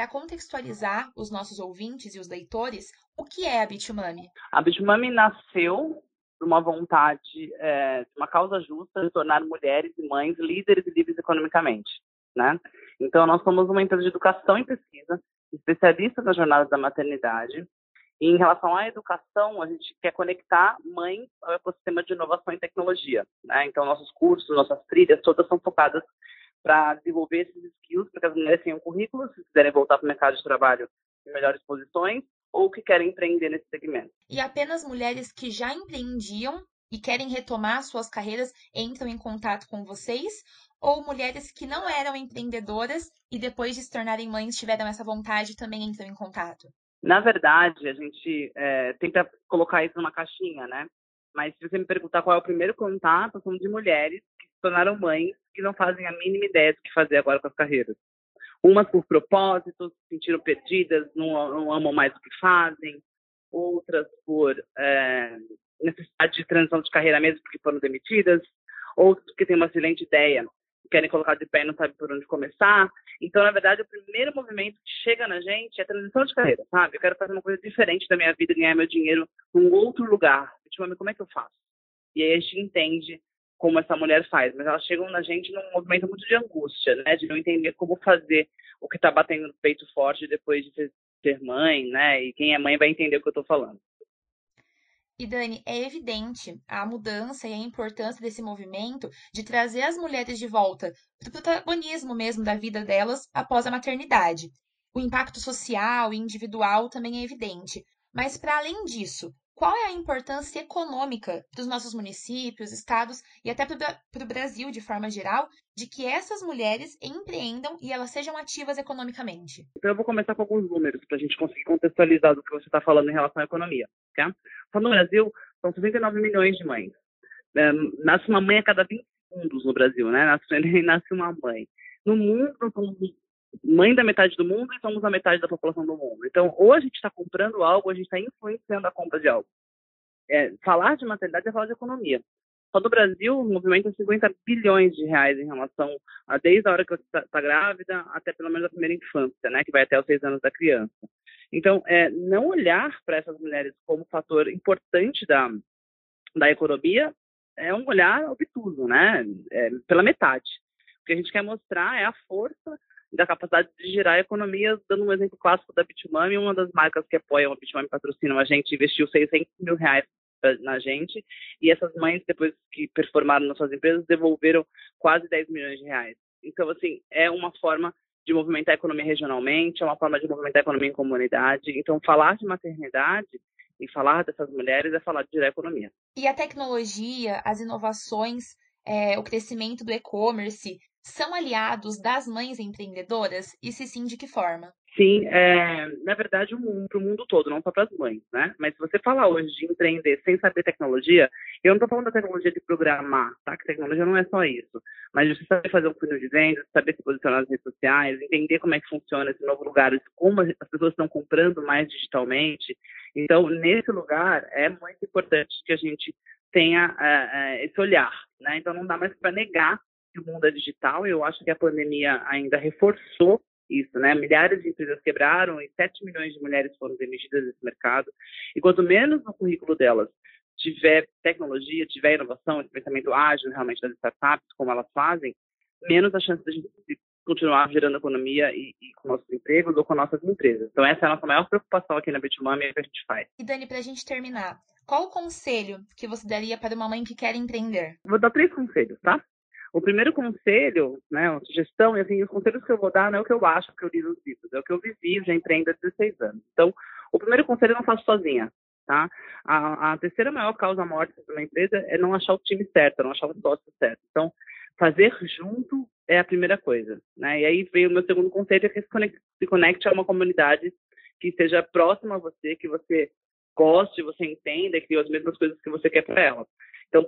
para contextualizar os nossos ouvintes e os leitores, o que é a Bitumami? A Bitumami nasceu por uma vontade, é, uma causa justa de tornar mulheres e mães líderes e livres economicamente, né? Então, nós somos uma empresa de educação e pesquisa, especialista na jornada da maternidade, e em relação à educação, a gente quer conectar mães ao ecossistema de inovação e tecnologia. Né? Então, nossos cursos, nossas trilhas, todas são focadas para desenvolver esses skills, para que as mulheres tenham currículo, se quiserem voltar para o mercado de trabalho em melhores posições, ou que querem empreender nesse segmento. E apenas mulheres que já empreendiam e querem retomar suas carreiras entram em contato com vocês? Ou mulheres que não eram empreendedoras e depois de se tornarem mães tiveram essa vontade também entram em contato? Na verdade, a gente é, tenta colocar isso numa caixinha, né? Mas se você me perguntar qual é o primeiro contato, são de mulheres tornaram mães que não fazem a mínima ideia do que fazer agora com as carreiras. Umas por propósito, se sentiram perdidas, não, não amam mais o que fazem. Outras por é, necessidade de transição de carreira mesmo porque foram demitidas. Outras porque têm uma excelente ideia querem colocar de pé e não sabem por onde começar. Então, na verdade, o primeiro movimento que chega na gente é a transição de carreira, sabe? Eu quero fazer uma coisa diferente da minha vida, ganhar meu dinheiro num outro lugar. Tipo, como é que eu faço? E aí a gente entende como essa mulher faz, mas elas chegam na gente num movimento muito de angústia, né? De não entender como fazer o que está batendo no peito forte depois de ser mãe, né? E quem é mãe vai entender o que eu estou falando. E Dani, é evidente a mudança e a importância desse movimento de trazer as mulheres de volta para o protagonismo mesmo da vida delas após a maternidade. O impacto social e individual também é evidente. Mas, para além disso, qual é a importância econômica dos nossos municípios, estados e até para o Brasil de forma geral, de que essas mulheres empreendam e elas sejam ativas economicamente? Então, eu vou começar com alguns números para a gente conseguir contextualizar do que você está falando em relação à economia. Tá? Só no Brasil, são 69 milhões de mães. É, nasce uma mãe a cada 20 segundos no Brasil, né? Nasce, nasce uma mãe. No mundo, somos mãe da metade do mundo e somos a metade da população do mundo. Então, ou a gente está comprando algo, ou a gente está influenciando a compra de algo. É, falar de maternidade é falar de economia. Só no Brasil, o movimento é 50 bilhões de reais em relação a desde a hora que você está tá grávida até pelo menos a primeira infância, né, que vai até os seis anos da criança. Então, é, não olhar para essas mulheres como fator importante da, da economia é um olhar obtuso, né, é, pela metade. O que a gente quer mostrar é a força da capacidade de gerar economias, dando um exemplo clássico da Bitmami, uma das marcas que apoiam a Bitmami patrocinam a gente, investiu 600 mil reais na gente, e essas mães, depois que performaram nas suas empresas, devolveram quase 10 milhões de reais. Então, assim, é uma forma de movimentar a economia regionalmente, é uma forma de movimentar a economia em comunidade. Então, falar de maternidade e falar dessas mulheres é falar de gerar economia. E a tecnologia, as inovações, é, o crescimento do e-commerce, são aliados das mães empreendedoras? E se sim, de que forma? Sim, é, na verdade, para o mundo todo, não só para as mães, né? Mas se você falar hoje de empreender sem saber tecnologia, eu não estou falando da tecnologia de programar, tá? Que tecnologia não é só isso. Mas você saber fazer um funil de vendas, saber se posicionar nas redes sociais, entender como é que funciona esse novo lugar, como as pessoas estão comprando mais digitalmente. Então, nesse lugar, é muito importante que a gente tenha uh, uh, esse olhar, né? Então, não dá mais para negar que o mundo é digital. Eu acho que a pandemia ainda reforçou isso, né? Milhares de empresas quebraram e 7 milhões de mulheres foram demitidas desse mercado. E quanto menos no currículo delas tiver tecnologia, tiver inovação, esse pensamento ágil realmente das startups, como elas fazem, menos a chance de a gente continuar gerando economia e, e, com nossos empregos ou com nossas empresas. Então essa é a nossa maior preocupação aqui na Bitmami é o que a gente faz. E Dani, para a gente terminar, qual o conselho que você daria para uma mãe que quer empreender? Vou dar três conselhos, tá? O primeiro conselho, né, uma sugestão, e assim, os conselhos que eu vou dar não é o que eu acho que eu li nos livros, é o que eu vivi, já empreendo há 16 anos. Então, o primeiro conselho eu não faço sozinha, tá? A, a terceira maior causa morte de uma empresa é não achar o time certo, não achar o sócio certo. Então, fazer junto é a primeira coisa, né? E aí veio o meu segundo conselho, é que se conecte, se conecte a uma comunidade que esteja próxima a você, que você goste, você entenda, que tem as mesmas coisas que você quer para ela. Então,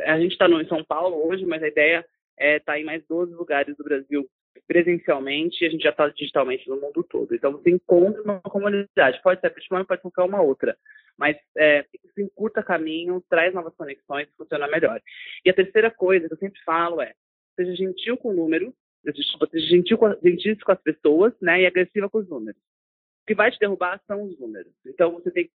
a gente está em São Paulo hoje, mas a ideia é estar tá em mais 12 lugares do Brasil presencialmente a gente já está digitalmente no mundo todo. Então você encontra uma comunidade, pode ser a Bitcoin, pode ser uma outra, mas é, isso encurta caminho, traz novas conexões, funciona melhor. E a terceira coisa que eu sempre falo é, seja gentil com o número, Desculpa, ser gentil com, gentil com as pessoas, né? E agressiva com os números. O que vai te derrubar são os números. Então, você tem que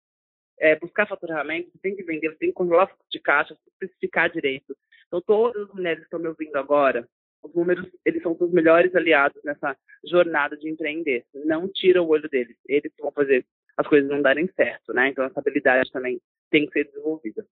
é, buscar faturamento, você tem que vender, você tem que controlar o fluxo de caixa, especificar direito. Então, todas as mulheres que estão me ouvindo agora, os números, eles são os melhores aliados nessa jornada de empreender. Não tira o olho deles. Eles vão fazer as coisas não darem certo, né? Então, essa habilidade também tem que ser desenvolvida.